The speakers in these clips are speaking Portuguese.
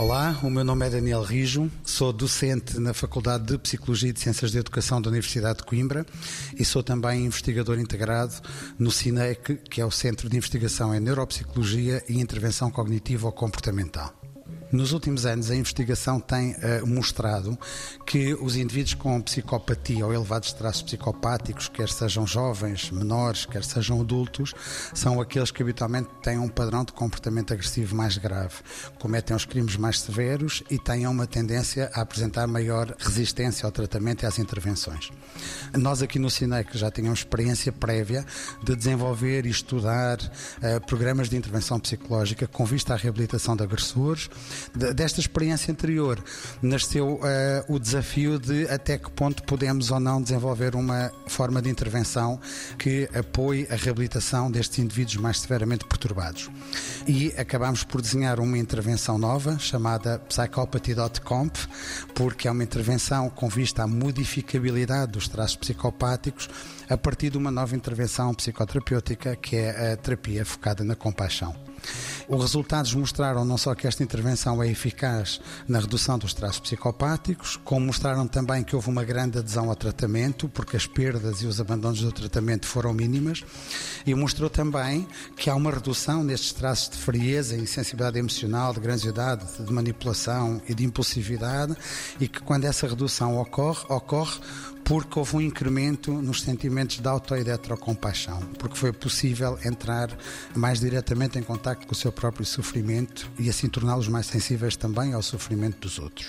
Olá, o meu nome é Daniel Rijo, sou docente na Faculdade de Psicologia e de Ciências de Educação da Universidade de Coimbra e sou também investigador integrado no CINEC, que é o Centro de Investigação em Neuropsicologia e Intervenção Cognitivo-Comportamental. Nos últimos anos, a investigação tem uh, mostrado que os indivíduos com psicopatia ou elevados traços psicopáticos, quer sejam jovens, menores, quer sejam adultos, são aqueles que habitualmente têm um padrão de comportamento agressivo mais grave, cometem os crimes mais severos e têm uma tendência a apresentar maior resistência ao tratamento e às intervenções. Nós aqui no CINEC já tínhamos experiência prévia de desenvolver e estudar uh, programas de intervenção psicológica com vista à reabilitação de agressores desta experiência anterior nasceu uh, o desafio de até que ponto podemos ou não desenvolver uma forma de intervenção que apoie a reabilitação destes indivíduos mais severamente perturbados. E acabamos por desenhar uma intervenção nova chamada Psychopathy.comp, porque é uma intervenção com vista à modificabilidade dos traços psicopáticos a partir de uma nova intervenção psicoterapêutica que é a terapia focada na compaixão. Os resultados mostraram não só que esta intervenção é eficaz na redução dos traços psicopáticos, como mostraram também que houve uma grande adesão ao tratamento, porque as perdas e os abandonos do tratamento foram mínimas, e mostrou também que há uma redução nestes traços de frieza e sensibilidade emocional, de grandiosidade, de manipulação e de impulsividade, e que quando essa redução ocorre, ocorre porque houve um incremento nos sentimentos de auto de heterocompaixão, porque foi possível entrar mais diretamente em contato com o seu próprio sofrimento e assim torná-los mais sensíveis também ao sofrimento dos outros.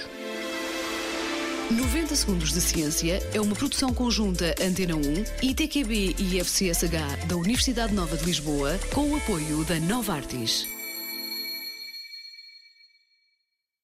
90 Segundos de Ciência é uma produção conjunta Antena 1, ITQB e FCSH da Universidade Nova de Lisboa, com o apoio da Nova Artis.